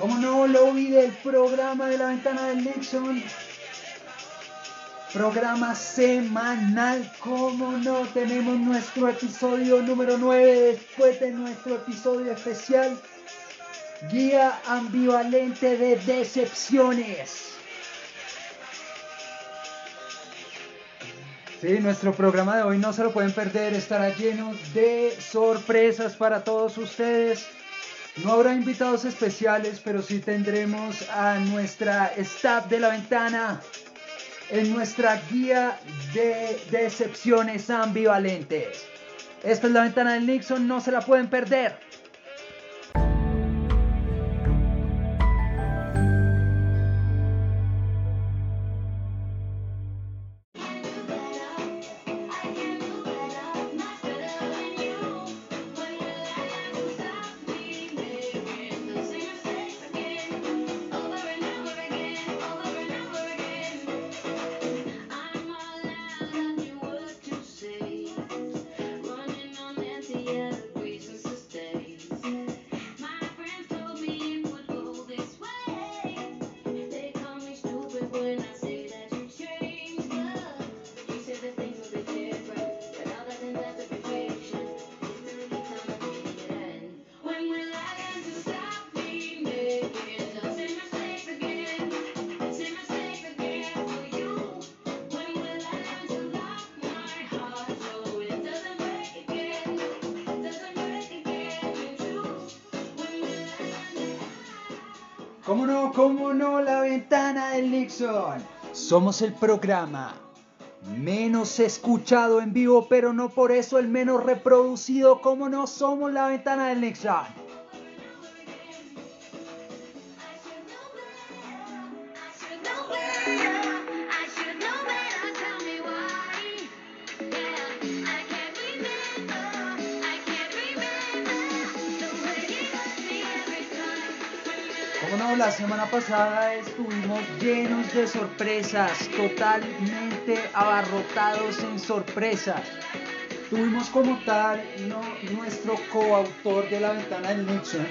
Como no, lobby del programa de la ventana del Nixon. Programa semanal, como no, tenemos nuestro episodio número 9 después de nuestro episodio especial. Guía ambivalente de decepciones. Sí, nuestro programa de hoy no se lo pueden perder, estará lleno de sorpresas para todos ustedes. No habrá invitados especiales, pero sí tendremos a nuestra staff de la ventana en nuestra guía de decepciones ambivalentes. Esta es la ventana del Nixon, no se la pueden perder. ¿Cómo no? ¿Cómo no? La ventana del Nixon. Somos el programa menos escuchado en vivo, pero no por eso el menos reproducido. ¿Cómo no? Somos la ventana del Nixon. La semana pasada estuvimos llenos de sorpresas, totalmente abarrotados en sorpresas. Tuvimos como tal no, nuestro coautor de la ventana del Nixon.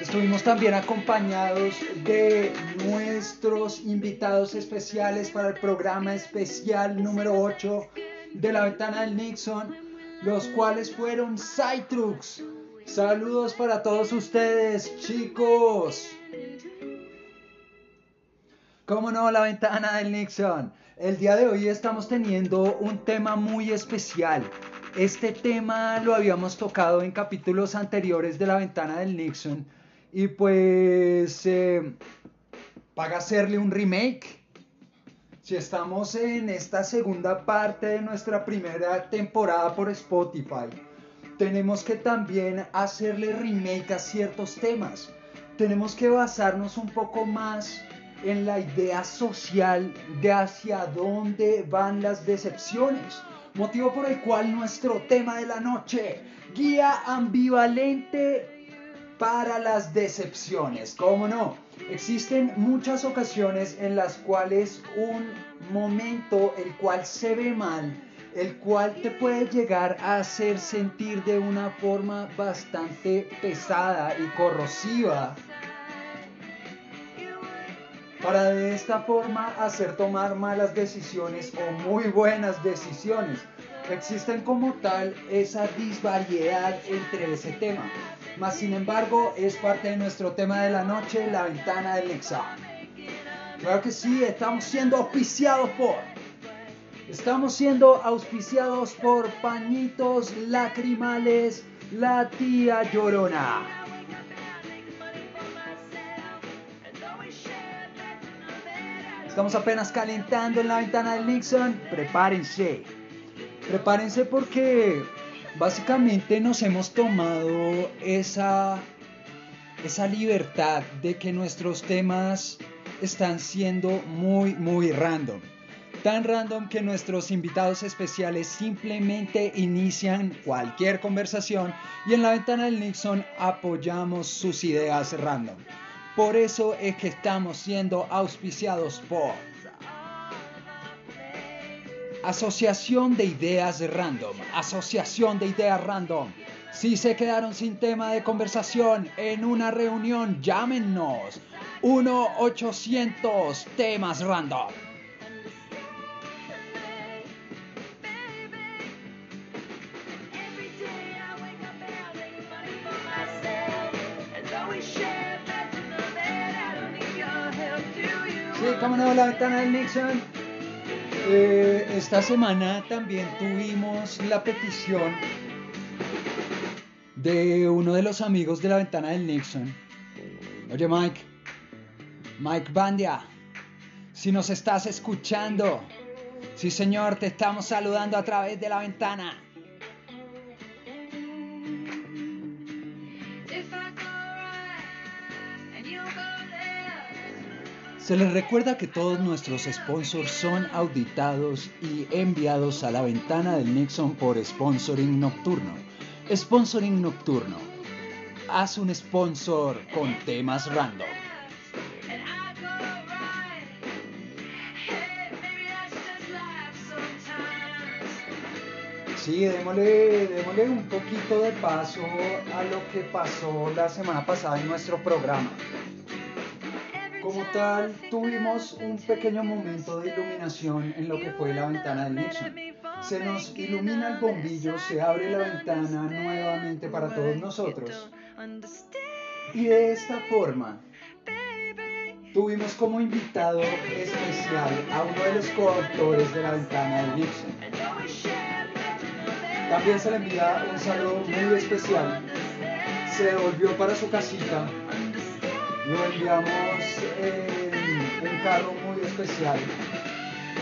Estuvimos también acompañados de nuestros invitados especiales para el programa especial número 8 de la ventana del Nixon, los cuales fueron Cytrux. Saludos para todos ustedes, chicos. ¿Cómo no? La ventana del Nixon. El día de hoy estamos teniendo un tema muy especial. Este tema lo habíamos tocado en capítulos anteriores de la ventana del Nixon. Y pues, eh, paga hacerle un remake. Si estamos en esta segunda parte de nuestra primera temporada por Spotify, tenemos que también hacerle remake a ciertos temas. Tenemos que basarnos un poco más en la idea social de hacia dónde van las decepciones. Motivo por el cual nuestro tema de la noche, guía ambivalente para las decepciones. ¿Cómo no? Existen muchas ocasiones en las cuales un momento el cual se ve mal, el cual te puede llegar a hacer sentir de una forma bastante pesada y corrosiva para de esta forma hacer tomar malas decisiones o muy buenas decisiones. Existen como tal esa disvariedad entre ese tema. Mas sin embargo es parte de nuestro tema de la noche, la ventana del examen. Claro que sí, estamos siendo auspiciados por... Estamos siendo auspiciados por pañitos lacrimales, la tía llorona. Estamos apenas calentando en la ventana del Nixon. Prepárense. Prepárense porque básicamente nos hemos tomado esa, esa libertad de que nuestros temas están siendo muy, muy random. Tan random que nuestros invitados especiales simplemente inician cualquier conversación y en la ventana del Nixon apoyamos sus ideas random. Por eso es que estamos siendo auspiciados por Asociación de Ideas Random. Asociación de Ideas Random. Si se quedaron sin tema de conversación en una reunión, llámenos 1-800 temas random. Cómo no, la ventana del Nixon. Eh, esta semana también tuvimos la petición de uno de los amigos de la ventana del Nixon. Oye Mike, Mike Bandia, si nos estás escuchando, sí señor, te estamos saludando a través de la ventana. Se les recuerda que todos nuestros sponsors son auditados y enviados a la ventana del Nixon por sponsoring nocturno. Sponsoring nocturno. Haz un sponsor con temas random. Sí, démosle, démosle un poquito de paso a lo que pasó la semana pasada en nuestro programa. Como tal, tuvimos un pequeño momento de iluminación en lo que fue la ventana del Nixon. Se nos ilumina el bombillo, se abre la ventana nuevamente para todos nosotros. Y de esta forma, tuvimos como invitado especial a uno de los coautores de la ventana del Nixon. También se le envía un saludo muy especial. Se devolvió para su casita lo enviamos en un carro muy especial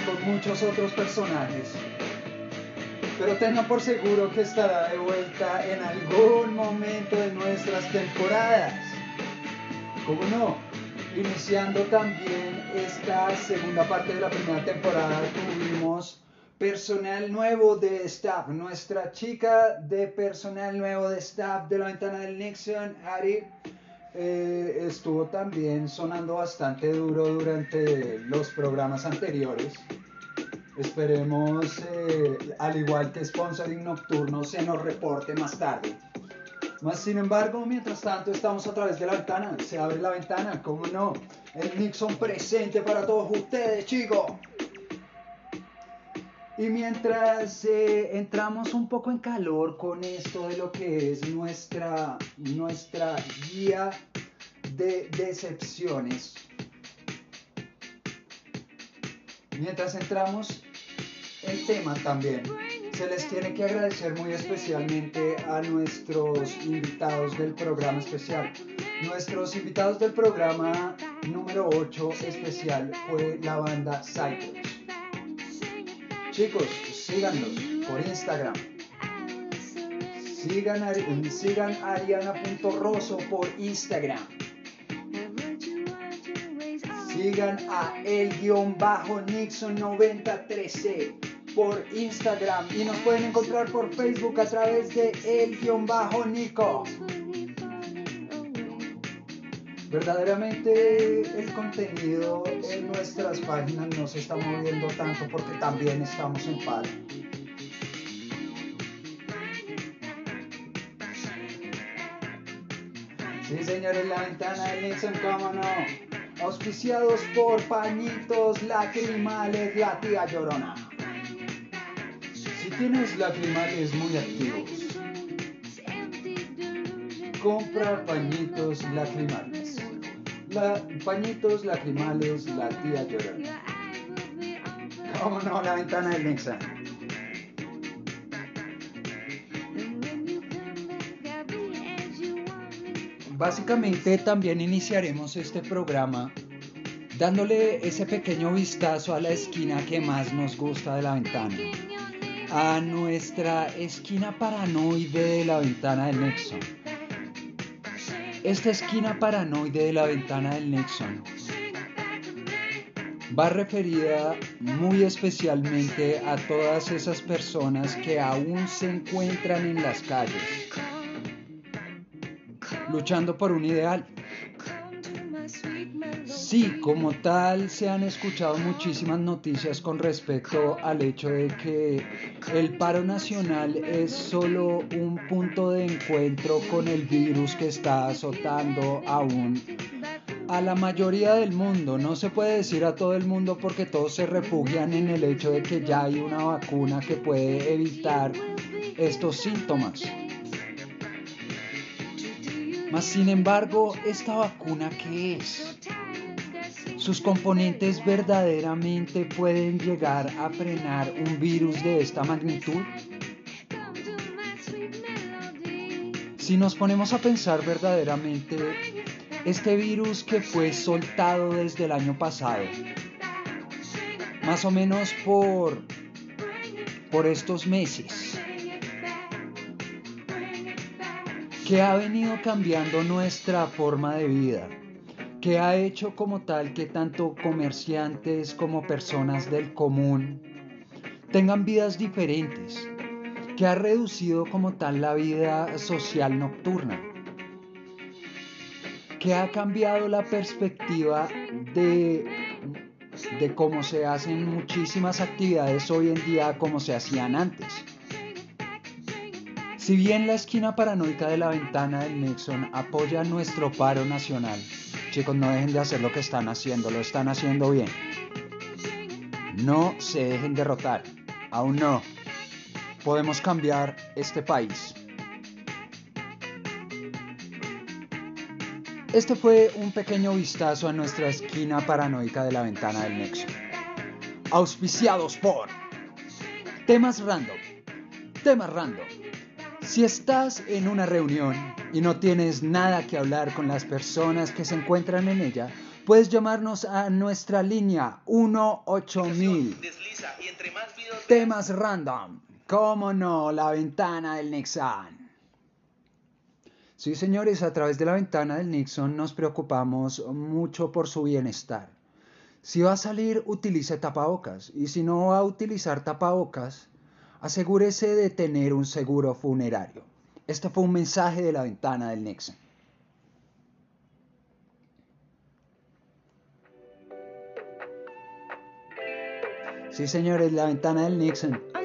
con muchos otros personajes. Pero tengan por seguro que estará de vuelta en algún momento de nuestras temporadas. ¿Cómo no? Iniciando también esta segunda parte de la primera temporada tuvimos personal nuevo de staff. Nuestra chica de personal nuevo de staff de la ventana del Nixon, Ari, eh, estuvo también sonando bastante duro durante los programas anteriores. Esperemos, eh, al igual que Sponsoring Nocturno, se nos reporte más tarde. Más sin embargo, mientras tanto, estamos a través de la ventana. Se abre la ventana, como no. El Nixon presente para todos ustedes, chicos. Y mientras eh, entramos un poco en calor con esto de lo que es nuestra, nuestra guía de decepciones, mientras entramos en tema también, se les tiene que agradecer muy especialmente a nuestros invitados del programa especial. Nuestros invitados del programa número 8 especial fue la banda Cycles. Chicos, síganos por Instagram. Sigan, sigan ariana.rosso por Instagram. Sigan a el-nixon9013 por Instagram y nos pueden encontrar por Facebook a través de el-nico verdaderamente el contenido en nuestras páginas no se está moviendo tanto porque también estamos en paro. Sí, señores, la ventana de Nixon, cómo no. Auspiciados por pañitos lacrimales, la tía llorona. Si tienes lacrimales muy activos, compra pañitos lacrimales. La, pañitos lacrimales, la tía llorona. ¿Cómo no? La ventana del Nexa. Básicamente también iniciaremos este programa dándole ese pequeño vistazo a la esquina que más nos gusta de la ventana. A nuestra esquina paranoide de la ventana del Nexo esta esquina paranoide de la ventana del Nexon va referida muy especialmente a todas esas personas que aún se encuentran en las calles, luchando por un ideal. Sí, como tal, se han escuchado muchísimas noticias con respecto al hecho de que el paro nacional es solo un punto de encuentro con el virus que está azotando aún a la mayoría del mundo, no se puede decir a todo el mundo porque todos se refugian en el hecho de que ya hay una vacuna que puede evitar estos síntomas. Mas sin embargo, ¿esta vacuna qué es? ¿Sus componentes verdaderamente pueden llegar a frenar un virus de esta magnitud? Si nos ponemos a pensar verdaderamente, este virus que fue soltado desde el año pasado, más o menos por, por estos meses, que ha venido cambiando nuestra forma de vida, que ha hecho como tal que tanto comerciantes como personas del común tengan vidas diferentes, que ha reducido como tal la vida social nocturna que ha cambiado la perspectiva de, cómo se hacen muchísimas actividades hoy en día como se hacían antes. Si bien la esquina paranoica de la ventana del Nixon apoya nuestro paro nacional, chicos, no dejen de hacer lo que están haciendo, lo están haciendo bien. No se dejen derrotar, aún no. Podemos cambiar este país. Este fue un pequeño vistazo a nuestra esquina paranoica de la ventana del Nexo. Auspiciados por temas random. Temas random. Si estás en una reunión y no tienes nada que hablar con las personas que se encuentran en ella, puedes llamarnos a nuestra línea 18000. Temas random. ¿Cómo no? La ventana del Nexan. Sí, señores, a través de la ventana del Nixon nos preocupamos mucho por su bienestar. Si va a salir, utilice tapabocas. Y si no va a utilizar tapabocas, asegúrese de tener un seguro funerario. Este fue un mensaje de la ventana del Nixon. Sí, señores, la ventana del Nixon.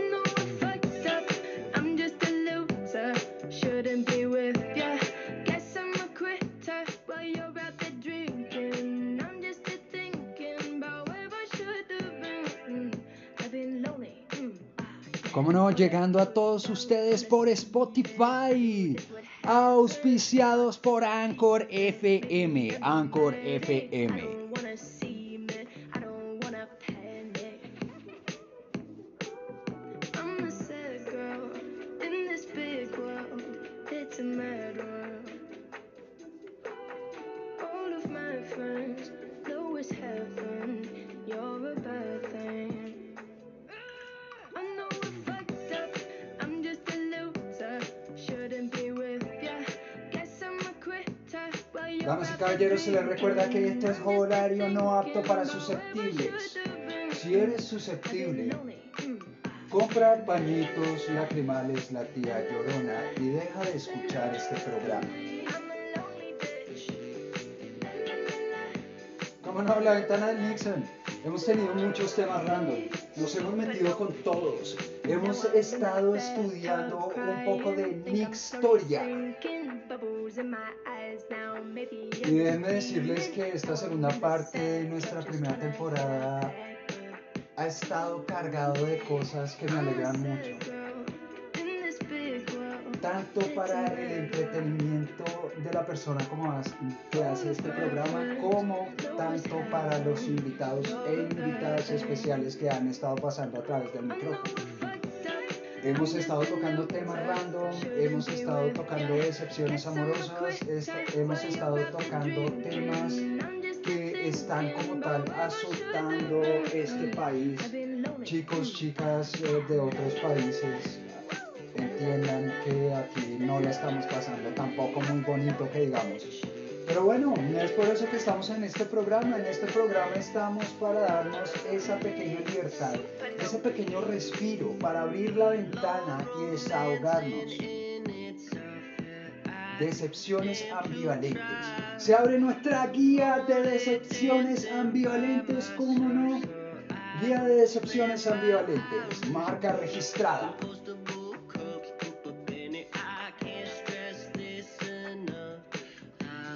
Llegando a todos ustedes por Spotify, auspiciados por Anchor FM, Anchor FM. Caballeros, se les recuerda que este es horario no apto para susceptibles. Si eres susceptible, compra pañitos lacrimales la tía llorona y deja de escuchar este programa. ¿Cómo no? La ventana del Nixon. Hemos tenido muchos temas random, nos hemos metido con todos, hemos estado estudiando un poco de historia. Y déjenme decirles que esta segunda parte de nuestra primera temporada ha estado cargado de cosas que me alegran mucho tanto para el entretenimiento de la persona como que hace este programa, como tanto para los invitados e invitadas especiales que han estado pasando a través del micrófono. Hemos estado tocando temas random, hemos estado tocando decepciones amorosas, hemos estado tocando temas que están como tal azotando este país, chicos, chicas eh, de otros países entiendan que aquí no la estamos pasando tampoco muy bonito que digamos. Pero bueno, es por eso que estamos en este programa. En este programa estamos para darnos esa pequeña libertad, ese pequeño respiro, para abrir la ventana y desahogarnos. Decepciones ambivalentes. Se abre nuestra guía de decepciones ambivalentes, ¿cómo no? Guía de decepciones ambivalentes, marca registrada.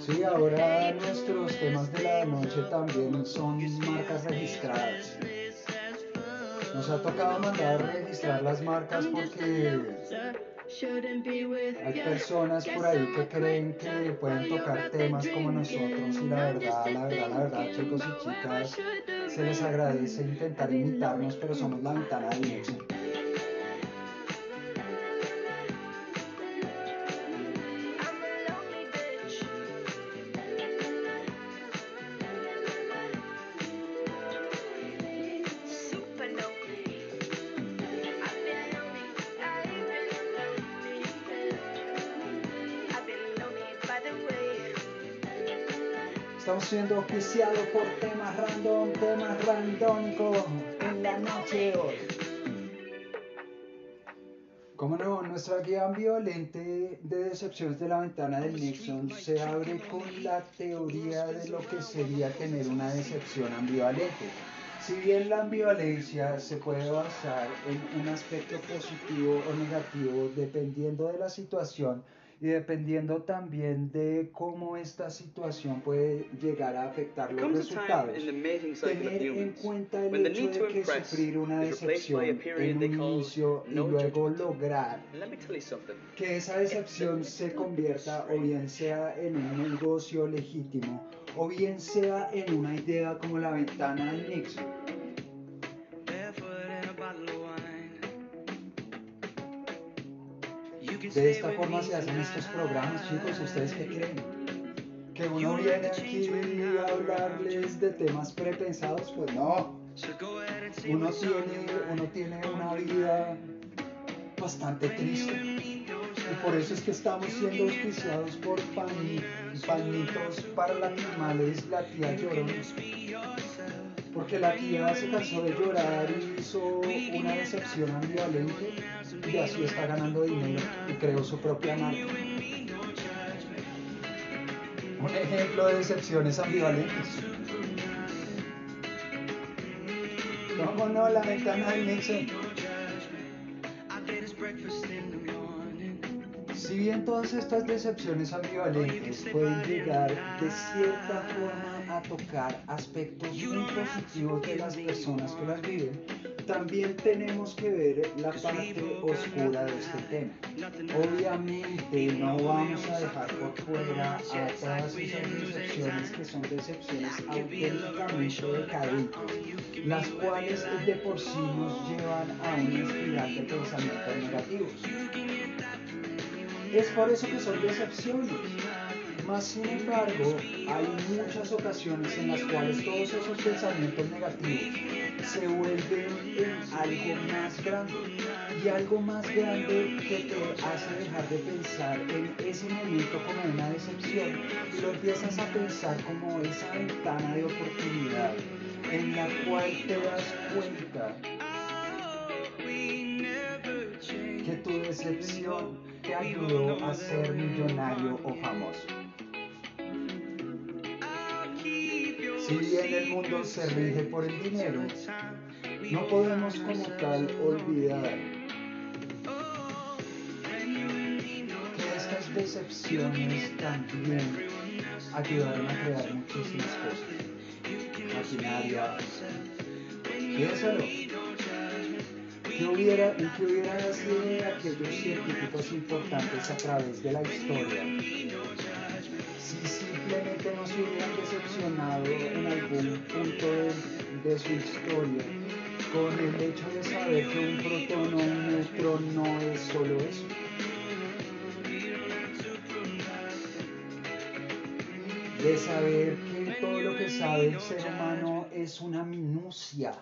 Sí, ahora nuestros temas de la noche también son marcas registradas. Nos ha tocado mandar registrar las marcas porque hay personas por ahí que creen que pueden tocar temas como nosotros y la verdad, la verdad, la verdad, chicos y chicas, se les agradece intentar imitarnos, pero somos la ventana del nexo. Estamos siendo oficiados por temas random, temas randónicos en la noche hoy. Como no, nuestra guía ambivalente de decepciones de la ventana del Nixon se abre con la teoría de lo que sería tener una decepción ambivalente. Si bien la ambivalencia se puede basar en un aspecto positivo o negativo dependiendo de la situación, y dependiendo también de cómo esta situación puede llegar a afectar los resultados. Tener en cuenta el hecho de que sufrir una decepción en un inicio y luego lograr que esa decepción se convierta o bien sea en un negocio legítimo o bien sea en una idea como la ventana del Nixon De esta forma se hacen estos programas, chicos. ¿Ustedes qué creen? Que uno viene aquí a hablarles de temas prepensados, pues no. Uno tiene, uno tiene una vida bastante triste. Y por eso es que estamos siendo auspiciados por pañitos para latimales, la tía llorona porque la tía se cansó de llorar y hizo una decepción ambivalente y así está ganando dinero y creó su propia marca. Un ejemplo de decepciones ambivalentes. ¿Cómo no? La ventana del Nixon. Si bien todas estas decepciones ambivalentes pueden llegar de cierta forma a tocar aspectos muy positivos de las personas que las viven, también tenemos que ver la parte oscura de este tema. Obviamente no vamos a dejar por fuera a todas esas decepciones que son decepciones auténticamente decadentes, las cuales de por sí nos llevan a una espiral de pensamientos negativos. Es por eso que son decepciones. Más sin embargo, hay muchas ocasiones en las cuales todos esos pensamientos negativos se vuelven en algo más grande. Y algo más grande que te hace dejar de pensar en ese momento como una decepción y lo empiezas a pensar como esa ventana de oportunidad en la cual te das cuenta que tu decepción te ayudó a ser millonario o famoso. Si bien el mundo se rige por el dinero, no podemos como tal olvidar que estas decepciones también ayudaron a crear muchísimas cosas. Maquinaria. Piénsalo ¿Qué hubiera, ¿Qué hubiera sido aquellos científicos importantes a través de la historia si simplemente no se hubieran decepcionado en algún punto de, de su historia con el hecho de saber que un protón o un neutrón no es solo eso? De saber que todo lo que sabe el ser humano es una minucia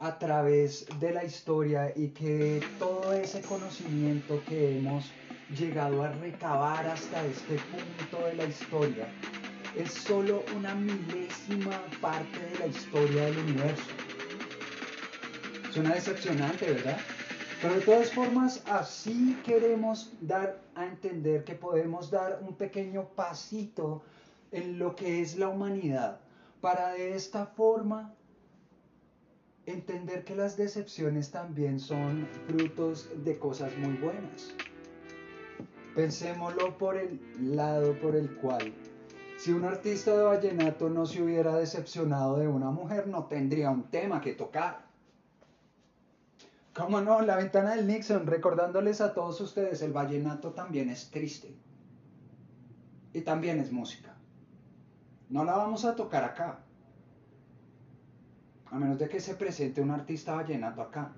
a través de la historia y que todo ese conocimiento que hemos llegado a recabar hasta este punto de la historia es solo una milésima parte de la historia del universo. Suena decepcionante, ¿verdad? Pero de todas formas, así queremos dar a entender que podemos dar un pequeño pasito en lo que es la humanidad, para de esta forma entender que las decepciones también son frutos de cosas muy buenas. Pensémoslo por el lado por el cual, si un artista de vallenato no se hubiera decepcionado de una mujer, no tendría un tema que tocar. ¿Cómo no? La ventana del Nixon, recordándoles a todos ustedes, el vallenato también es triste. Y también es música. No la vamos a tocar acá. A menos de que se presente un artista vallenato acá.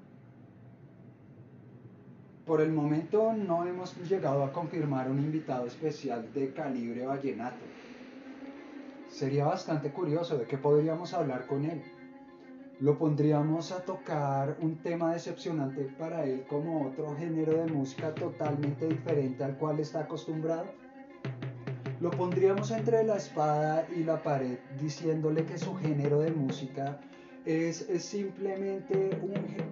Por el momento no hemos llegado a confirmar un invitado especial de calibre vallenato. Sería bastante curioso de qué podríamos hablar con él. Lo pondríamos a tocar un tema decepcionante para él como otro género de música totalmente diferente al cual está acostumbrado. Lo pondríamos entre la espada y la pared diciéndole que su género de música es, simplemente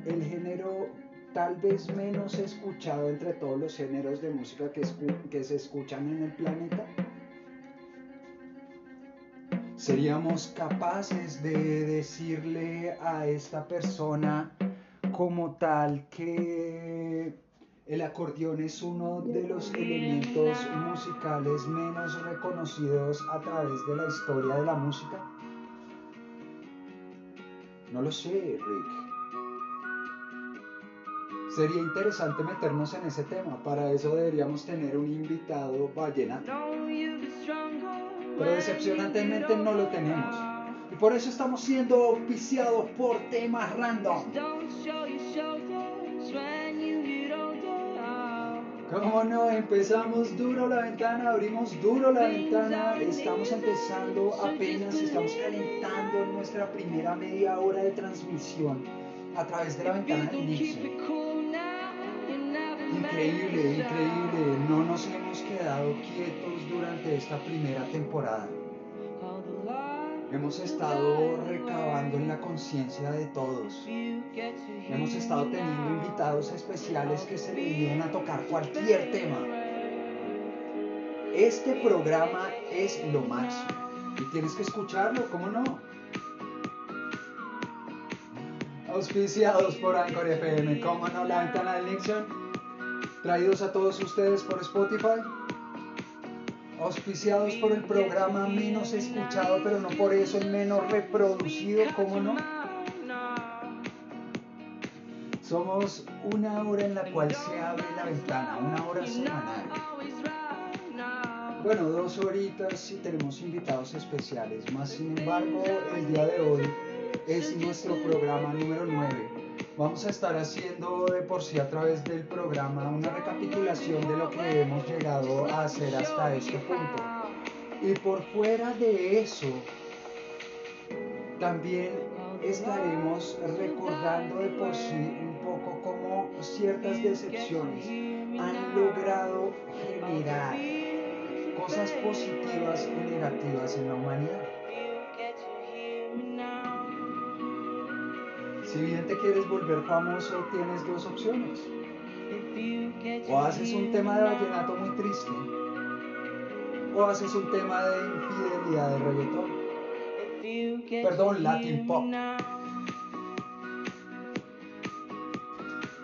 el género tal vez menos escuchado entre todos los géneros de música que, se escuchan en el planeta. Seríamos capaces de decirle a esta persona como tal que el acordeón es uno de los elementos musicales menos reconocidos a través de la historia de la música. No lo sé, Rick. Sería interesante meternos en ese tema. Para eso deberíamos tener un invitado vallenato. Pero decepcionantemente no lo tenemos. Y por eso estamos siendo auspiciados por temas random. ¿Cómo no? Empezamos duro la ventana, abrimos duro la ventana, estamos empezando apenas, estamos calentando nuestra primera media hora de transmisión a través de la ventana del Nixon. Increíble, increíble, no nos hemos quedado quietos durante esta primera temporada. Hemos estado recabando en la conciencia de todos. Hemos estado teniendo invitados especiales que se vienen a tocar cualquier tema. Este programa es lo máximo. Y tienes que escucharlo, ¿cómo no? Auspiciados por Anchor FM, ¿cómo no? La ventana de Nixon. Traídos a todos ustedes por Spotify auspiciados por el programa menos escuchado, pero no por eso el menos reproducido, ¿cómo no? Somos una hora en la cual se abre la ventana, una hora semanal. Bueno, dos horitas si tenemos invitados especiales, más sin embargo, el día de hoy es nuestro programa número 9 Vamos a estar haciendo de por sí a través del programa una recapitulación de lo que hemos llegado a hacer hasta este punto. Y por fuera de eso, también estaremos recordando de por sí un poco cómo ciertas decepciones han logrado generar cosas positivas y negativas en la humanidad. Si bien te quieres volver famoso, tienes dos opciones. O haces un tema de vallenato muy triste, o haces un tema de infidelidad de reggaetón. Perdón, Latin pop.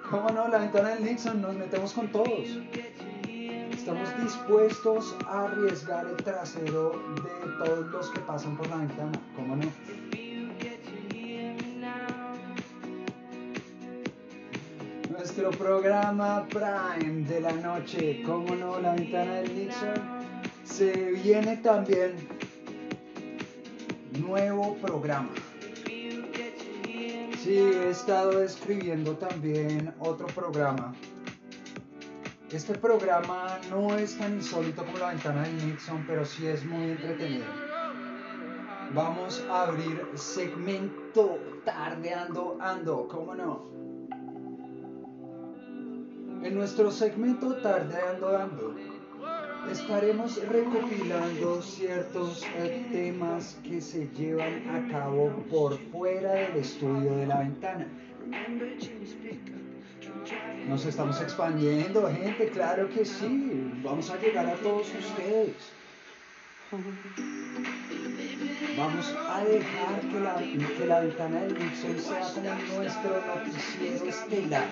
¿Cómo no? La ventana del Nixon, nos metemos con todos. Estamos dispuestos a arriesgar el trasero de todos los que pasan por la ventana. ¿Cómo no? Nuestro programa Prime de la noche, como no, la ventana del Nixon, se viene también nuevo programa. Sí, he estado escribiendo también otro programa. Este programa no es tan insólito como la ventana del Nixon, pero sí es muy entretenido. Vamos a abrir segmento tardeando ando, ¿cómo no? En nuestro segmento Tardeando Ando estaremos recopilando ciertos eh, temas que se llevan a cabo por fuera del estudio de la ventana. Nos estamos expandiendo, gente, claro que sí. Vamos a llegar a todos ustedes. Vamos a dejar que la, ventana del Nixon sea como nuestro noticiero estelar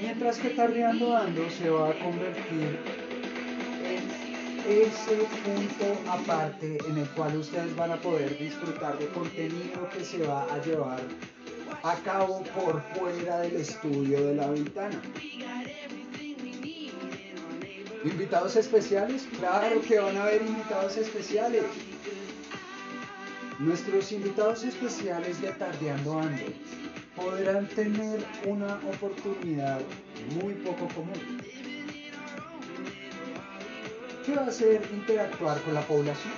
Mientras que Tardeando Ando se va a convertir en ese punto aparte en el cual ustedes van a poder disfrutar de contenido que se va a llevar a cabo por fuera del estudio de la ventana. ¿Invitados especiales? Claro que van a haber invitados especiales. Nuestros invitados especiales de Tardeando Ando podrán tener una oportunidad muy poco común. ¿Qué va a hacer interactuar con la población?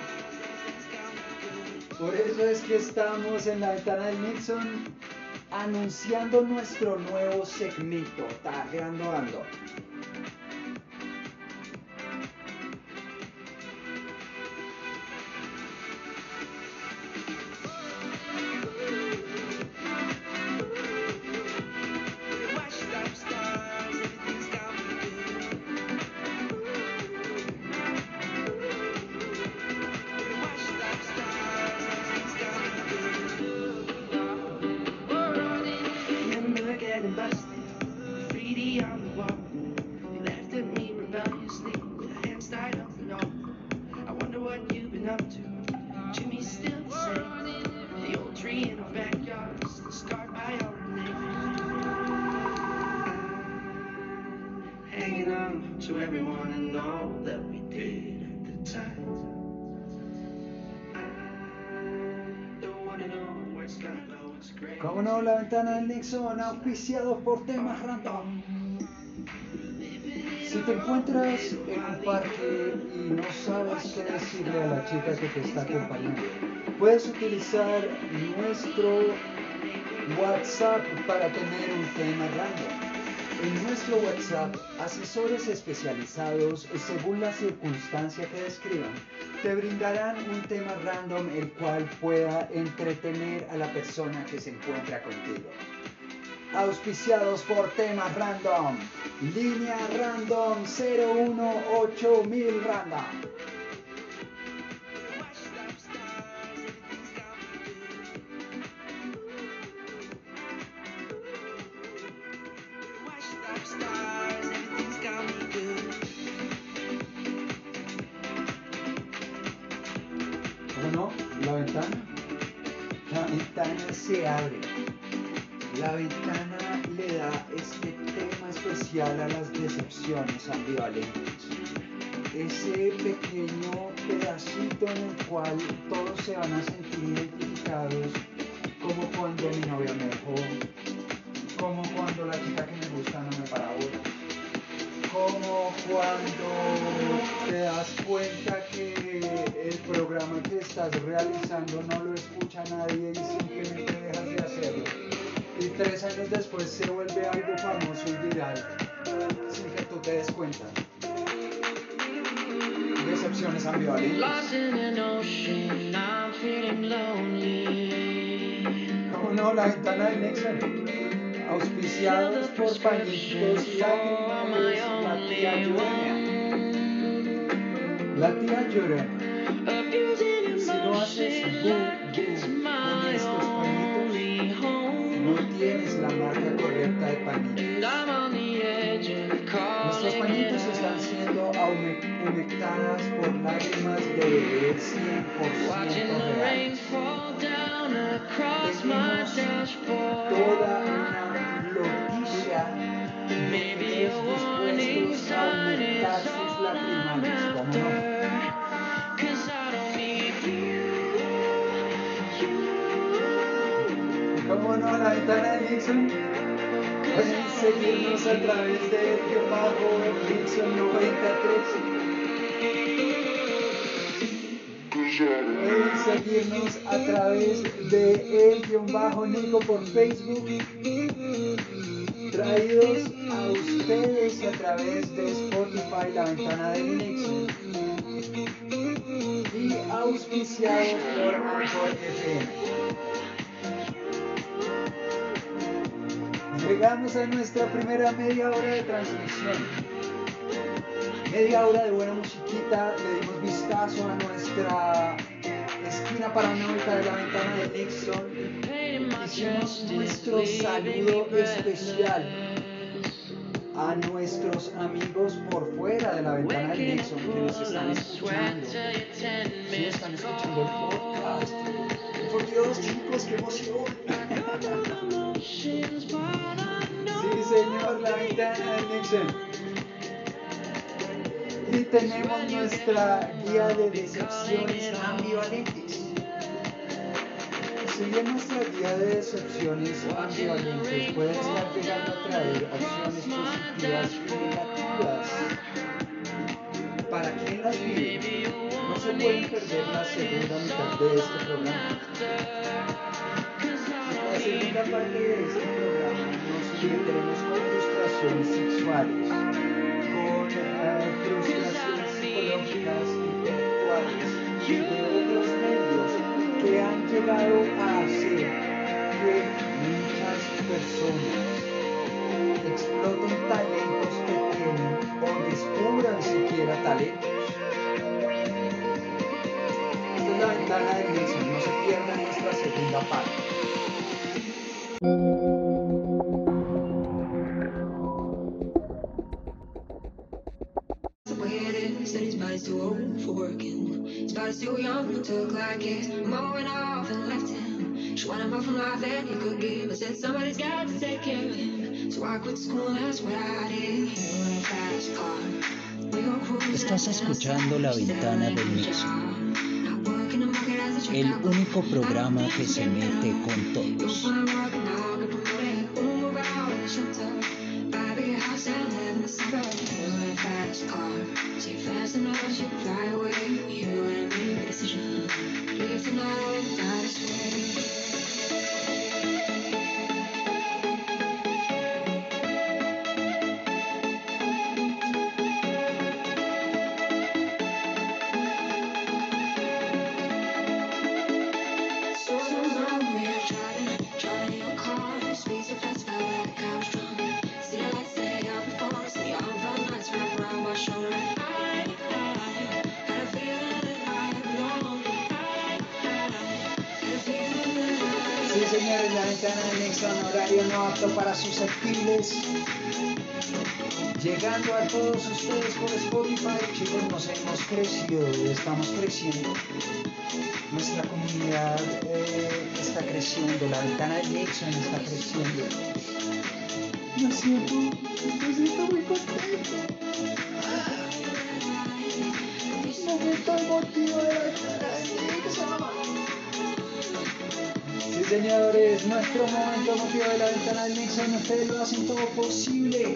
Por eso es que estamos en la ventana del Nixon anunciando nuestro nuevo segmento, Tardeando Ando. Por temas random. Si te encuentras en un parque y no sabes qué decirle a la chica que te está acompañando, puedes utilizar nuestro WhatsApp para tener un tema random. En nuestro WhatsApp, asesores especializados, según la circunstancia que describan, te brindarán un tema random el cual pueda entretener a la persona que se encuentra contigo. Auspiciados por temas random. Línea random 018000 random. Auspiciados por pañitos lacrimales, la tía Llorena. La tía. Abusing Si no haces boom, boom con estos pañitos, no tienes la marca correcta de pañitos. Nuestros pañitos it están siendo humectadas por lágrimas de bebé 100% ¿Cómo no? La ventana de Nixon. Pueden seguirnos a través de guion bajo Nixon 93. Pueden seguirnos a través de el guion bajo Nico por Facebook. Traídos a ustedes a través de Spotify, la ventana de Nixon. Y auspiciados por Anchor FM. Llegamos a nuestra primera media hora de transmisión. Media hora de buena musiquita, le dimos vistazo a nuestra esquina paranoica de la ventana de Nixon. Hicimos nuestro saludo especial. a nuestros amigos por fuera de la ventana del Nixon que nos están escuchando. Sí, están escuchando el podcast. Por Dios, chicos, qué emoción. Sí, señor, la ventana del Nixon. Y tenemos nuestra guía de decepciones ambivalentes. Si bien nuestra guía de decepciones ambivalentes puede estar llegando a traer acciones positivas y negativas, para quien las vive, no se pueden perder la segunda mitad de este programa. Segunda parte de este programa nos meteremos con frustraciones sexuales, con eh, frustraciones psicológicas, intelectuales y de otros medios que han llegado a hacer que muchas personas exploten talentos que tienen o descubran siquiera talentos. Esta es la ventana de Nixon, no se pierdan nuestra segunda parte. That his body's too old for working. His body's too young to look like it. Mama went off and left him. She wanted more from life than he could give. I said somebody's got to take care of him. So I quit school and that's what I did. Here in a fast car. We gon' cruise Estás and escuchando La Ventana del Nixon, Not working the market as a el check out. único programa que se mete con todos. So Sí, señores, la ventana de Nixon, horario no apto para susceptibles. Llegando a todos ustedes por Spotify, chicos, nos hemos crecido, estamos creciendo. Nuestra comunidad eh, está creciendo, la ventana de Nixon está creciendo. Me siento, me siento muy contento. Momento emotivo de la señores, nuestro momento emotivo de la ventana del Nixon, ustedes lo hacen todo posible.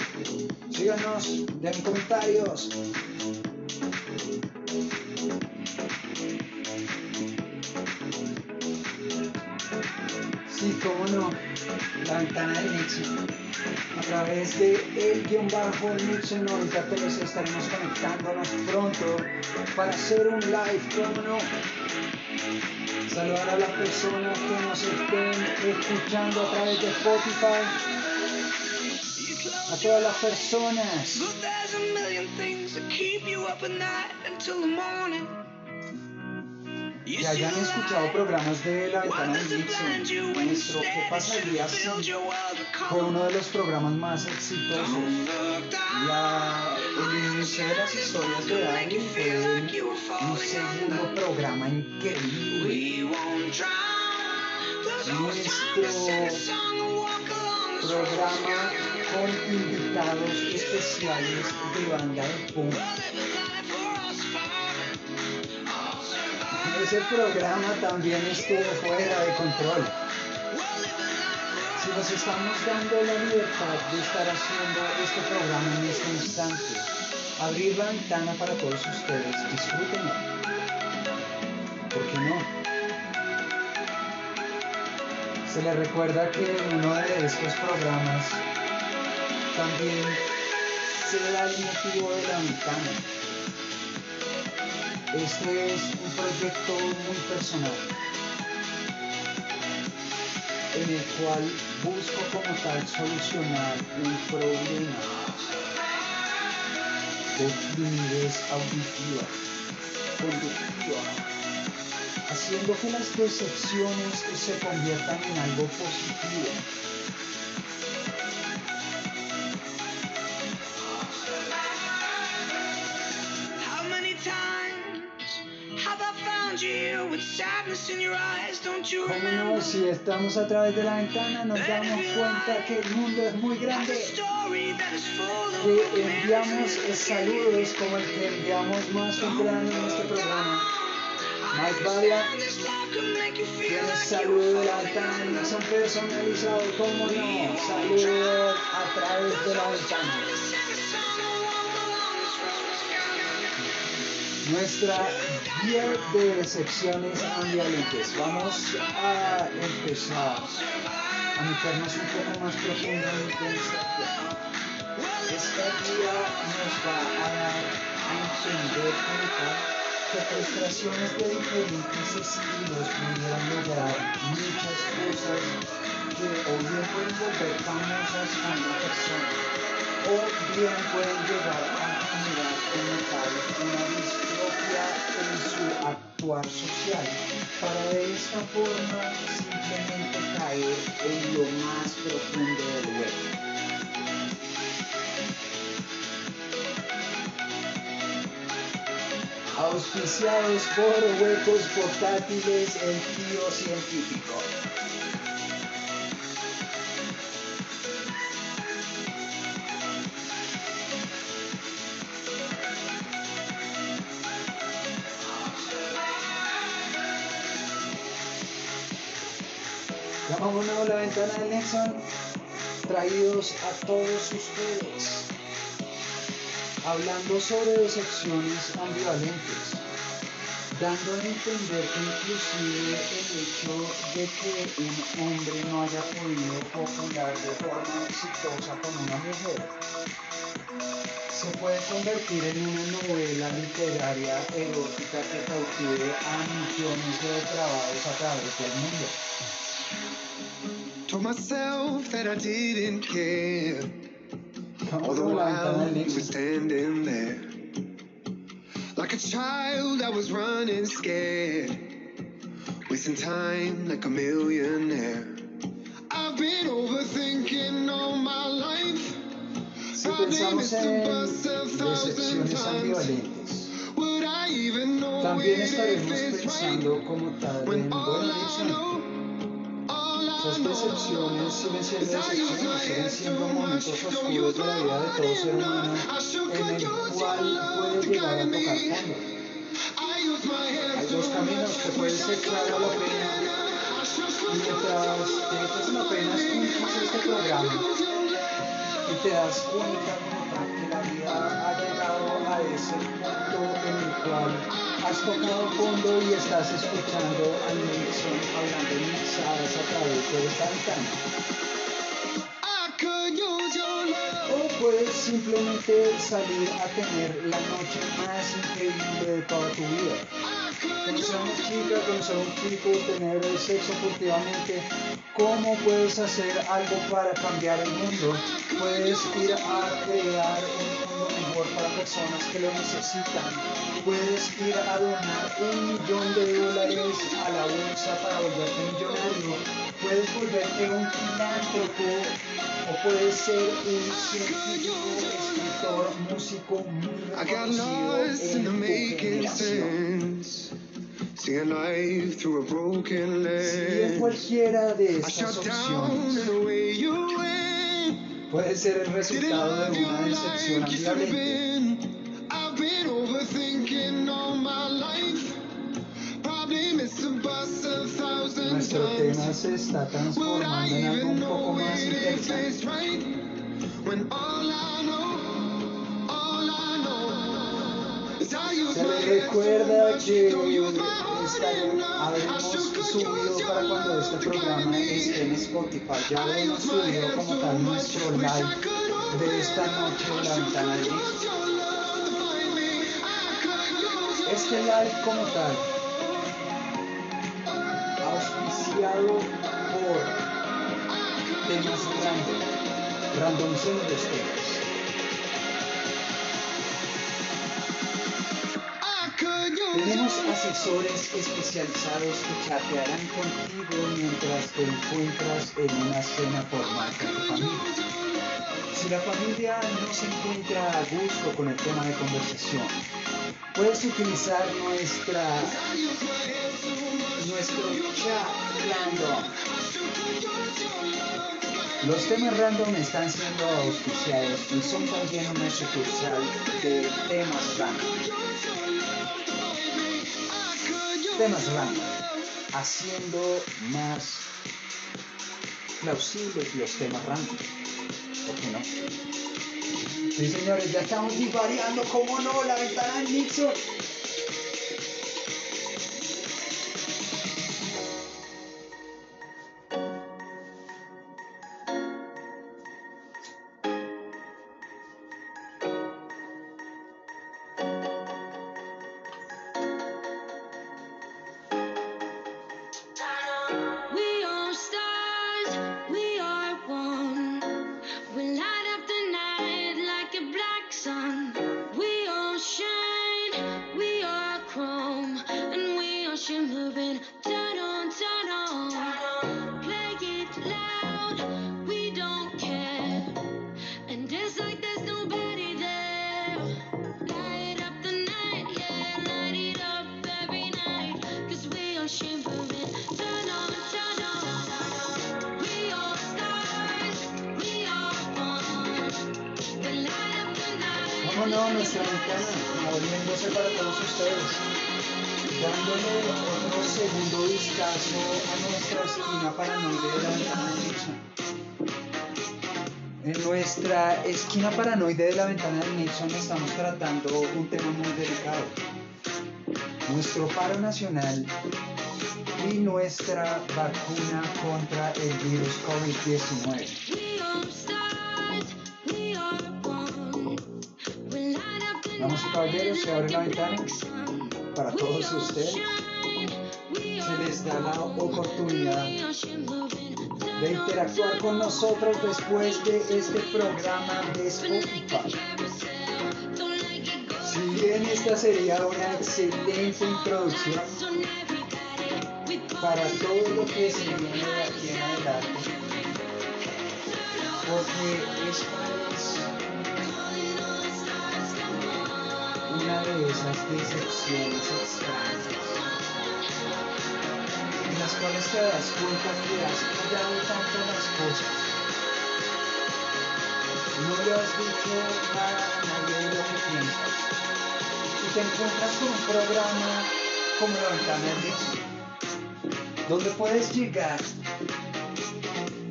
Síganos, den comentarios. Sí, cómo no, la ventana del Nixon. A través de el guion bajo Nixon 93 estaremos conectándonos pronto para hacer un live, cómo no. Saludar a las personas que nos estén escuchando a través de Spotify. A todas las personas. See hayan escuchado programas de la ventana de Nixon. Nuestro ¿Qué pasaría si fue uno de los programas más exitosos? La, el inicio de las historias de Dani fue un segundo programa increíble. Nuestro programa con invitados especiales de banda de punk. Ese programa también estuvo fuera de control. Si nos estamos dando la libertad de estar haciendo este programa en este instante, abrir la ventana para todos ustedes, disfrútenlo. ¿Por qué no? Se les recuerda que en uno de estos programas también se da el motivo de la ventana. Este es un proyecto muy personal en el cual busco como tal solucionar un problema de timidez auditiva, conductiva, haciendo que las decepciones se conviertan en algo positivo. No? Si estamos a través de la ventana nos damos cuenta que el mundo es muy grande. Que enviamos saludos como el que enviamos más temprano en este programa. Mike feel tiene saludo de la ventana son personalizados. ¿Cómo no? Saludo a través de la ventana. Nuestra guía de decepciones ambivalentes. Vamos a empezar a meternos un poco más profundamente en esta guía. Esta guía nos va a dar a entender tal que frustraciones de diferentes estilos pudieran lograr muchas cosas que o bien pueden volver famosas a una persona o bien pueden llegar a generar tal una distrofia en su actuar social para de esta forma simplemente caer en lo más profundo del hueco. Auspiciados por Huecos Portátiles, el tío científico. Llamámonos la ventana del Nexon, traídos a todos ustedes, hablando sobre decepciones ambivalentes, dando a entender que inclusive el hecho de que un hombre no haya podido copular de forma exitosa con una mujer se puede convertir en una novela literaria erótica que cautive a millones de depravados a través del mundo. Told myself that I didn't care. All the while you were standing there. Like a child, I was running scared. Wasting time like a millionaire. I've been overthinking all my life. Si pensamos en bus a thousand decepciones times. ambivalentes, Would I even know también it if estaremos it's right? pensando como tal en, When know decepciones siguen siendo siguen siendo momentos oscuros de la vida de todo ser humano en el cual puede llegar a tocar fondo. Hay dos caminos que pueden ser claro la pena. mientras te la escuchas este programa y te das cuenta que la vida ha llegado a ese punto en el cual has tocado fondo y estás escuchando a Nixon hablando mixadas a través de esta ventana. Puedes simplemente salir a tener la noche más increíble de toda tu vida. Conocer a una chica, conocer a un chico, tener sexo furtivamente. ¿Cómo puedes hacer algo para cambiar el mundo? Puedes ir a crear un mundo mejor para personas que lo necesitan. Puedes ir a donar un millón de dólares a la bolsa para volverte millonario. Puedes volverte un filántropo o puedes ser un escritor, músico muy I got reconocido lost in en the tu making generación. sense. Seeing life through a broken Si en lens. cualquiera de I estas shut down opciones the way you went. puede ser el Didn't resultado love de you una decepción like you should have ambivalente. been. I've been overthinking all my life. Probably missed the bus a thousand Nuestro tema times. se está Would I transformando en algo even un poco know más it if interesante. Se les recuerda que don't use my heart estaremos, enough. I habremos should could subido para cuando este programa esté en. Spotify. Ya my subido como tal nuestro live de esta noche en la ventana your Este live como tal, auspiciado por temas random, use Tenemos asesores especializados que chatearán contigo mientras te encuentras en una cena formal con tu familia. Si la familia no se encuentra a gusto con el tema de conversación, puedes utilizar nuestra nuestro chat random. Los temas random están siendo auspiciados y son también una sucursal de temas random. Temas random, haciendo más plausibles los temas random. ¿Por qué no? Sí, señores, ya estamos divariando, como no, la ventana del Nixon. Night. ¿Cómo no? Nuestra ventana abriéndose para todos ustedes, dándole otro segundo vistazo a nuestra esquina paranoide de la ventana del Nixon. En nuestra esquina paranoide de la ventana del Nixon estamos tratando un tema muy delicado. Nuestro paro nacional y nuestra vacuna contra el virus COVID-19. Caballeros, se abre la ventana para todos ustedes. Se les da la oportunidad de interactuar con nosotros después de este programa de Spotify. Si bien esta sería una excelente introducción para todo lo que se viene de aquí en adelante, porque es de esas decepciones extrañas en las cuales te das cuenta que has callado tanto las cosas. No le has dicho a nadie de lo que piensas. Y te encuentras con un programa como la ventana Nixon, donde puedes llegar,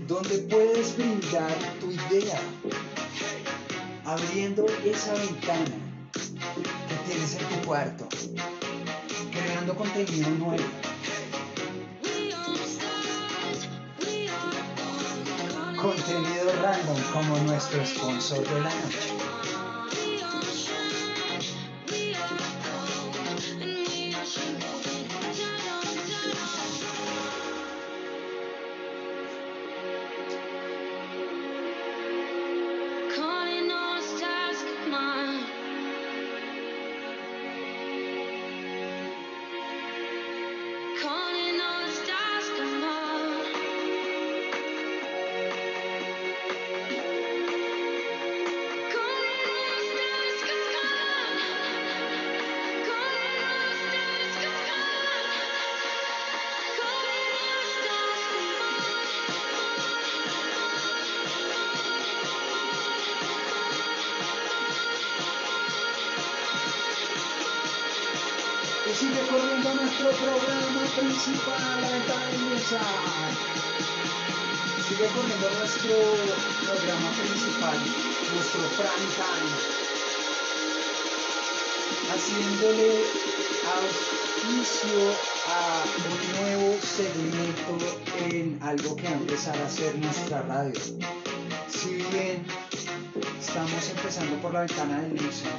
donde puedes brindar tu idea, abriendo esa ventana tienes en tu cuarto, creando contenido nuevo. Contenido random como nuestro sponsor de la noche. Nuestro prime time. Haciéndole auspicio a un nuevo segmento en algo que va a empezar a hacer nuestra radio. Si bien estamos empezando por la ventana del Nixon,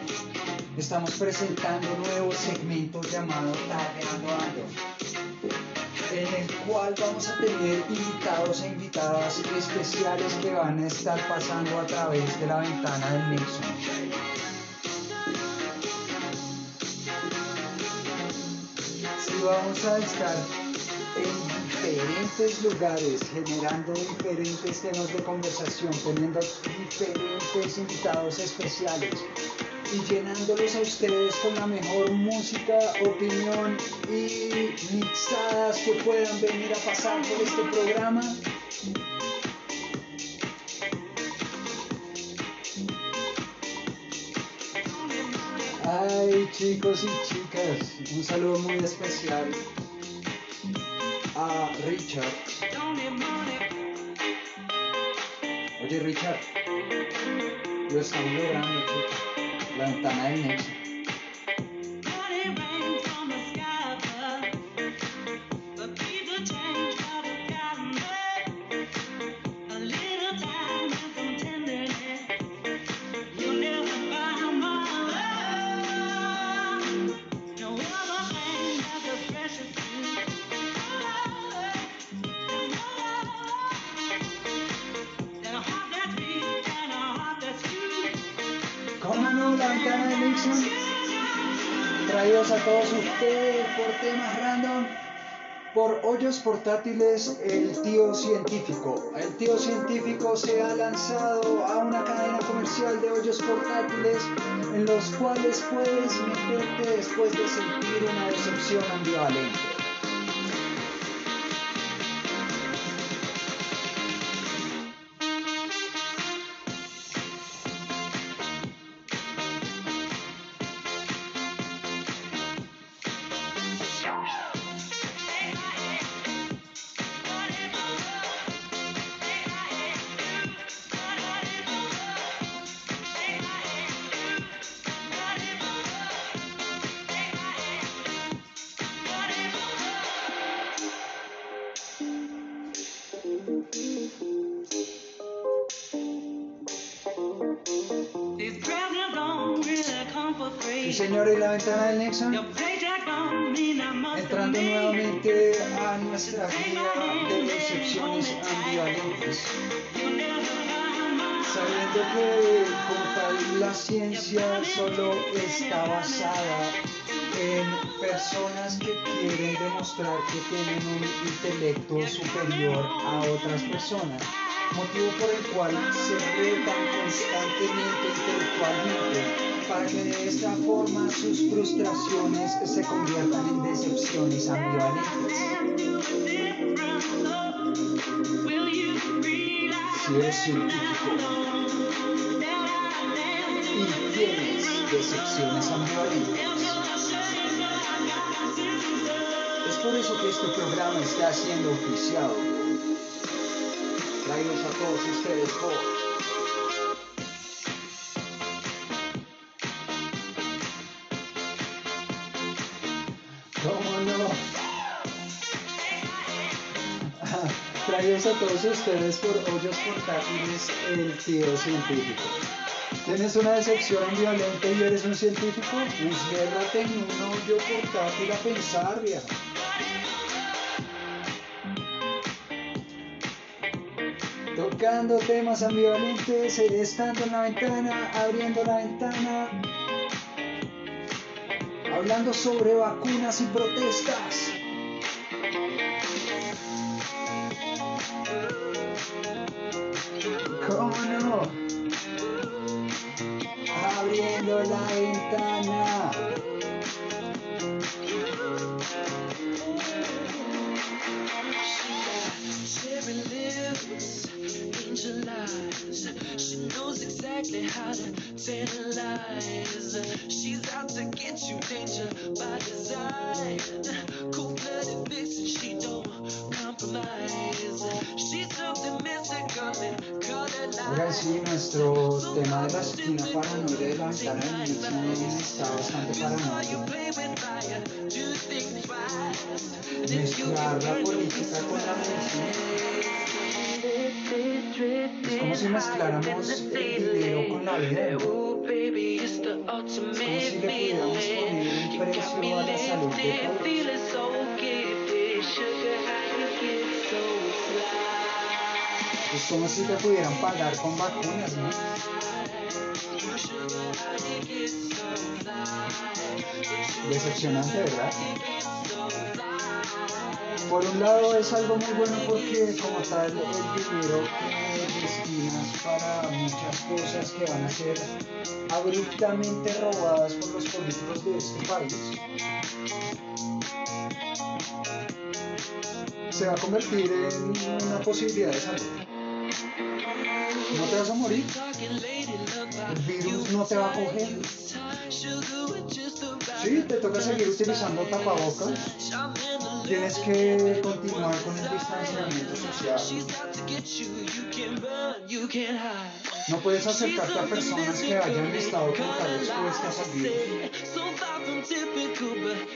estamos presentando un nuevo segmento llamado Tagueando Ando, en el cual vamos a tener invitados e invitadas especiales que van a estar pasando a través de la ventana del Nixon. Sí, vamos a estar en diferentes lugares, generando diferentes temas de conversación, poniendo diferentes invitados especiales y llenándolos a ustedes con la mejor música, opinión y mixadas que puedan venir a pasar por este programa. Ay, chicos y chicas, un saludo muy especial a Richard. Oye, Richard, lo estamos logrando, chicos. La Por hoyos portátiles, el tío científico. El tío científico se ha lanzado a una cadena comercial de hoyos portátiles en los cuales puedes meterte después de sentir una decepción ambivalente. Sí, señor, y la ventana del Nexon. Entrando nuevamente a nuestra guía de decepciones ambivalentes. Sabiendo que como tal la ciencia solo está basada en personas que quieren demostrar que tienen un intelecto superior a otras personas, motivo por el cual se retan constantemente intelectualmente que de esta forma sus frustraciones se conviertan en decepciones ambivalentes. Si eres y tienes decepciones ambivalentes, es por eso que este programa está siendo oficiado. Traídos a todos ustedes por Traídos a todos ustedes por hoyos portátiles, el tío científico. ¿Tienes una decepción ambivalente y eres un científico? Enciérrate en un hoyo portátil a pensar, viejo. Tocando temas ambivalentes, estando en la ventana, abriendo la ventana, hablando sobre vacunas y protestas. Abriendo la ventana. Sí, nuestro tema de la esquina paranoide de la ventana del Nixon está bastante paranoico. Mezclar la política con la medicina. Es como si mezcláramos el dinero con la vida. Es como si le pudiéramos poner un precio a la salud de todos. Es como si te pudieran pagar con vacunas, ¿no? Decepcionante, ¿verdad? Por un lado es algo muy bueno porque como tal el dinero que destinas para muchas cosas que van a ser abruptamente robadas por los políticos de este país se va a convertir en una posibilidad de salud. No te vas a morir, el virus no te va a coger. Sí, te toca seguir utilizando tapabocas. Tienes que continuar con el distanciamiento social. No puedes acercarte a personas que hayan estado con tal expuestas al virus.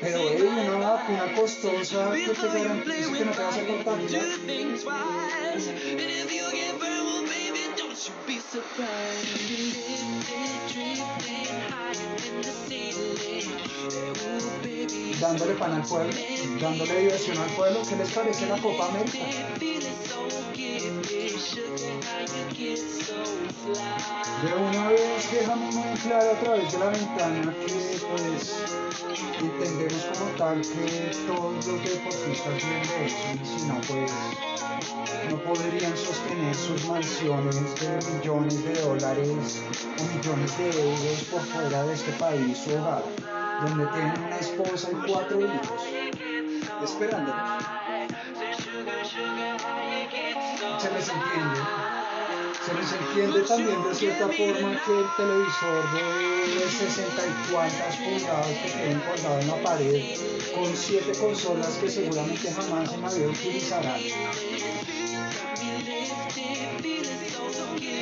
Pero hey, una vacuna costosa que te garantiza que no te vas a contagiar. Dándole pan al pueblo, dándole diversión al pueblo, ¿qué les parece la Copa América? De una vez dejamos muy claro a través de la ventana que pues entendemos como tal que todos los deportistas viven de eso y si no pues no podrían sostener sus mansiones de millones de dólares o millones de euros por fuera de este país su hogar, donde tienen una esposa y cuatro hijos, esperándolos. Se les entiende. Se les entiende también de cierta forma que el televisor de 60 y cuantas pulgadas que tienen colgado en la pared con siete consolas que seguramente jamás en la vida.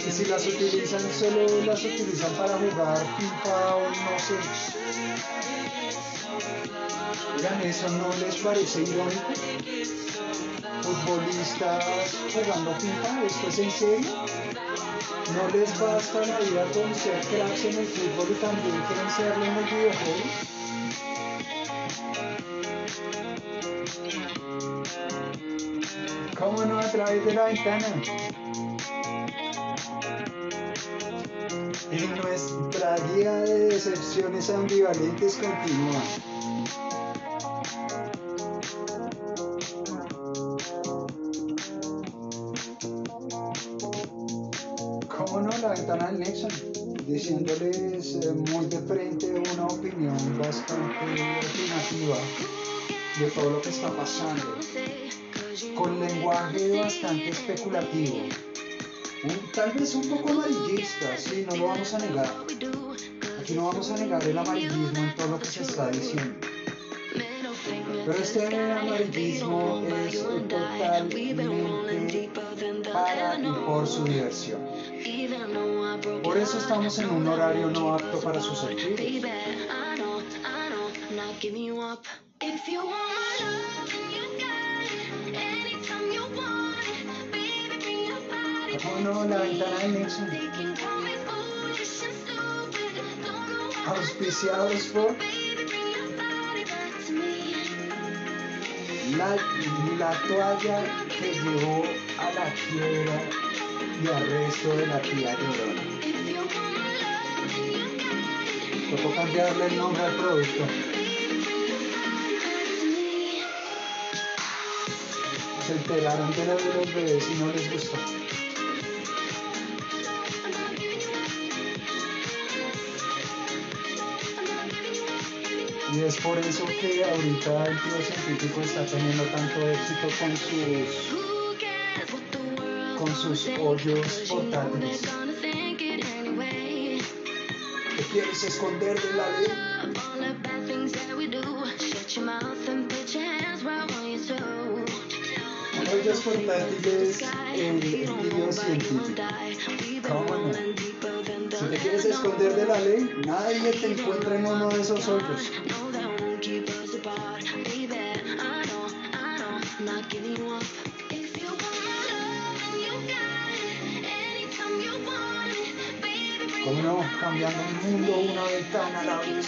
Y si las utilizan, solo las utilizan para jugar FIFA o no sé. Oigan, ¿eso no les parece irónico? Futbolistas jugando FIFA, ¿esto es en serio? ¿No les basta la vida con ser cracks en el fútbol y también quieren en los videojuegos? ¿Cómo no a través de la ventana? Y nuestra guía de decepciones ambivalentes continúa. ¿Cómo no? La ventana del Nexon, diciéndoles eh, muy de frente una opinión bastante opinativa de todo lo que está pasando, con lenguaje bastante especulativo, tal vez un poco amarillista, sí, no lo vamos a negar. Aquí no vamos a negar el amarillismo en todo lo que se está diciendo. Pero este amarillismo es totalmente para y por su diversión. Por eso estamos en un horario no apto para sus sentidos. And stupid. Don't know why. Auspiciados por la, la toalla que llevó a la quiebra y arresto de la tía Llorona. Tocó cambiarle el nombre al producto. Se enteraron de lo de los bebés y no les gustó. Y es por eso que ahorita el científico está teniendo tanto éxito con sus, con sus hoyos portátiles. ¿Te quieres esconder de la ley? Hoyos portátiles, el tío científico. ¿Cómo no? Si te quieres esconder de la ley, nadie te encuentra en uno de esos hoyos. ¿Cómo no? Cambiando el mundo una ventana a la vez.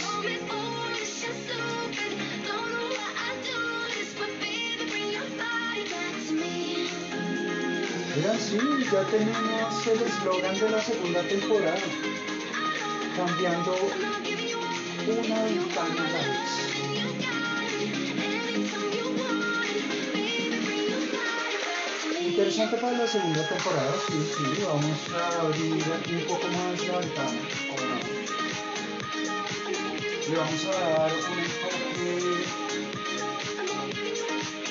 Oigan, sí, ya tenemos el eslogan de la segunda temporada. Cambiando una ventana a la vez. Interesante para la segunda temporada, sí, sí, vamos a abrir aquí un poco más la ventana. Le vamos a dar un enfoque,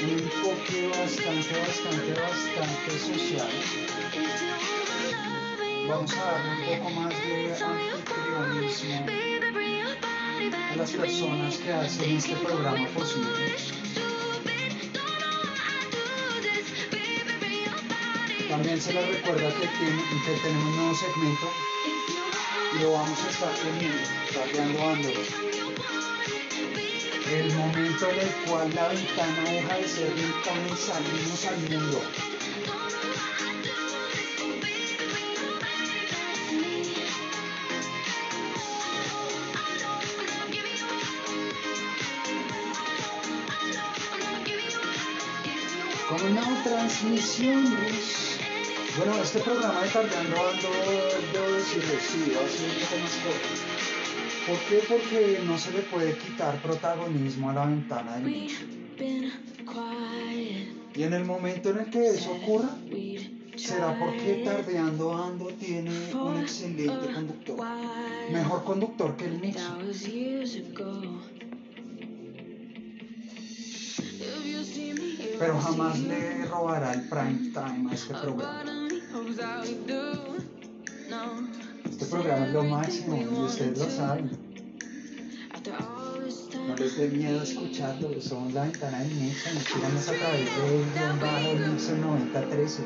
un enfoque bastante, bastante, bastante social. Vamos a darle un poco más de anfitrionismo a las personas que hacen este programa posible. También se les recuerda que, que tenemos un nuevo segmento y lo vamos a estar teniendo, tardeando ando. El momento en el cual la ventana deja de ser ventana y salimos al mundo. Con una transmisión. Bueno, este programa de Tardeando Ando, debo decirle, sí, va a ser un poco más corto. ¿Por qué? Porque no se le puede quitar protagonismo a la ventana del nicho. Y en el momento en el que eso ocurra, será porque Tardeando Ando tiene un excelente conductor. Mejor conductor que el Nixon. Pero jamás le robará el prime time a este programa. Este programa es lo máximo y ustedes lo saben. No les dé miedo escucharlo, somos la ventana del Nixon. Síganos a través de guion bajo Nixon 9013.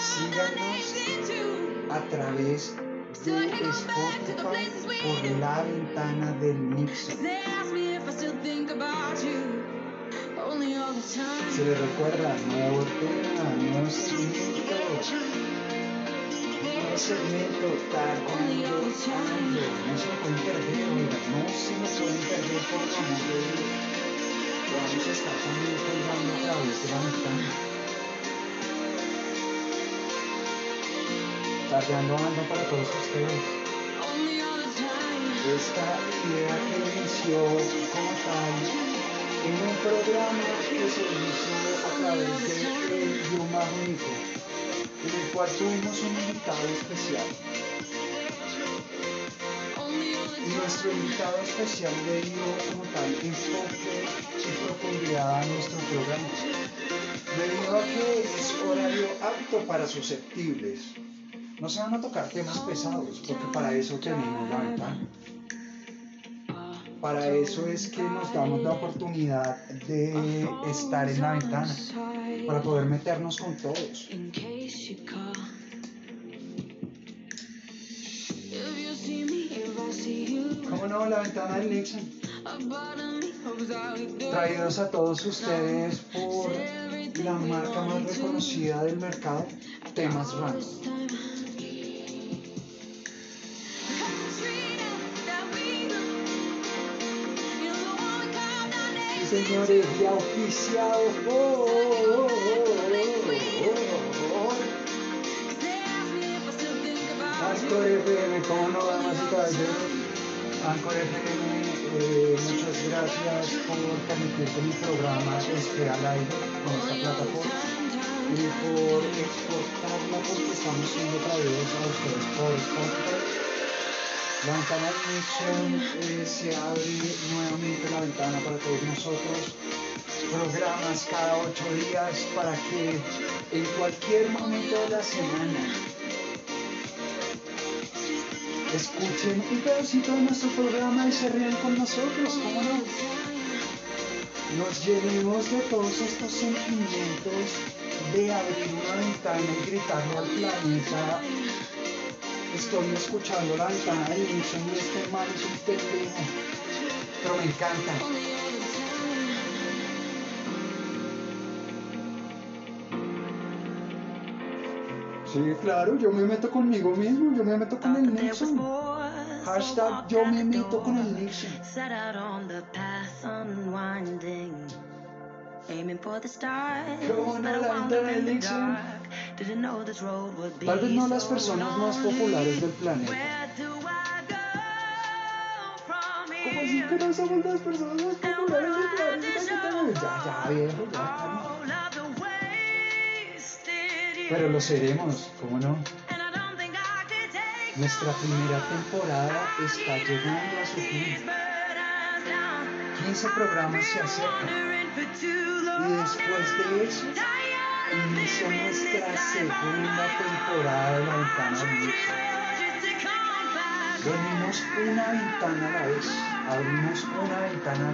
Síganos a través de Spotify por la ventana del Nixon. Se les recuerda, nuevo tema, nuevo segmento, nuevo segmento, tardeando ando. No se lo pueden perder, oiga, no se lo pueden perder por el amor de Dios. Lo vamos a estar también colgando a través de la ventana. Tardeando ando para todos ustedes. Esta idea que inició como tal en un programa que se hizo a través de El Idioma Único, en el cual tuvimos un invitado especial. Y nuestro invitado especial le dio como tal enfoque y profundidad a nuestro programa, debido a que es horario apto para susceptibles. No se van a tocar temas pesados, porque para eso tenemos la ventana. Para eso es que nos damos la oportunidad de estar en la ventana, para poder meternos con todos. ¿Cómo no? La ventana del Nixon. Traídos a todos ustedes por la marca más reconocida del mercado, Temas Random. Señores, oh, oh, oh. Anchor FM, ¿cómo no, damas y caballeros? Anchor FM, eh, muchas gracias por permitir que mi programa esté al aire con esta plataforma y por exportarla porque estamos siendo traídos a ustedes por Spotify. La ventana de Nixon eh, se abre nuevamente la ventana para todos nosotros. Programas cada ocho días para que en cualquier momento de la semana escuchen un pedacito de nuestro programa y se rían con nosotros, ¿cómo no? Nos llenemos de todos estos sentimientos de abrir una ventana y gritarle al planeta Estoy escuchando la ventana del Nixon y este man es un pendejo. Pero me encanta. Sí, claro, yo me meto conmigo mismo, yo me meto con el Nixon. Hashtag yo me meto con el Nixon. Aiming for the stars, ¿Cómo no but I la wound ventana up del in the Nixon? dark. Didn't know this road would be Tal vez no las so personas más populares del planeta. ¿Cómo así que no somos las personas más populares del planeta? Ya, ya, viejo, ya, Pero lo seremos, ¿cómo no? Nuestra primera temporada está llegando a su fin. 15 programas se long. Y después de eso, inicia nuestra segunda temporada de la ventana Venimos una ventana a la vez, abrimos una ventana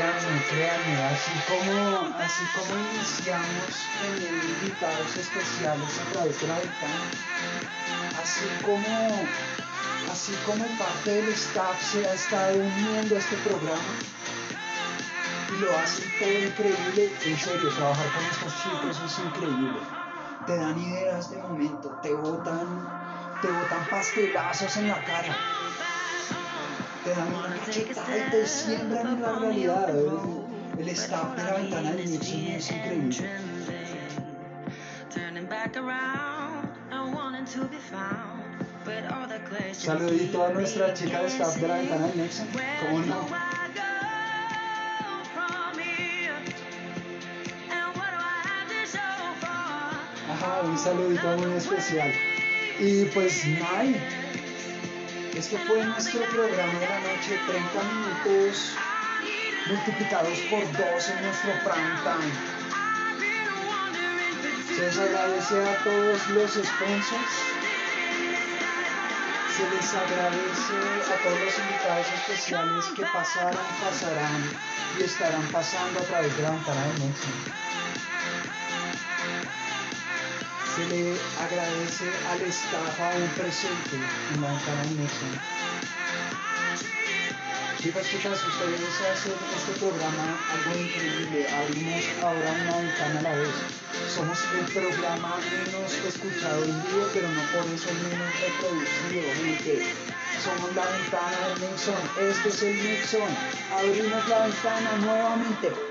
Créanme, créanme, así como, así como iniciamos teniendo invitados especiales a través de la ventana, así como, así como parte del staff se ha estado uniendo a este programa, y lo hacen todo increíble. En serio, trabajar con estos chicos es increíble. Te dan ideas de momento, te botan, te botan pastelazos en la cara. Te dan una cachetada y te siembran en la realidad. El, el staff de la ventana del Nixon es increíble. Saludito a nuestra chica de staff de la ventana del Nixon. ¿Cómo no? Ajá, un saludito muy especial. Y pues nada, este fue nuestro programa de la noche, 30 minutos multiplicados por 2 en nuestro prime time. Se les agradece a todos los sponsors. Se les agradece a todos los invitados especiales que pasaron, pasarán y estarán pasando a través de la ventana de Nexon. Se le agradece al staff aún presente en la ventana de Nexon. Chicas, chicas, ustedes hacen este programa algo increíble. Abrimos ahora una ventana a la vez. Somos el programa menos escuchado en vivo, pero no por eso menos reproducido, gente. Somos la ventana del Nixon. Este es el Nixon. Abrimos la ventana nuevamente.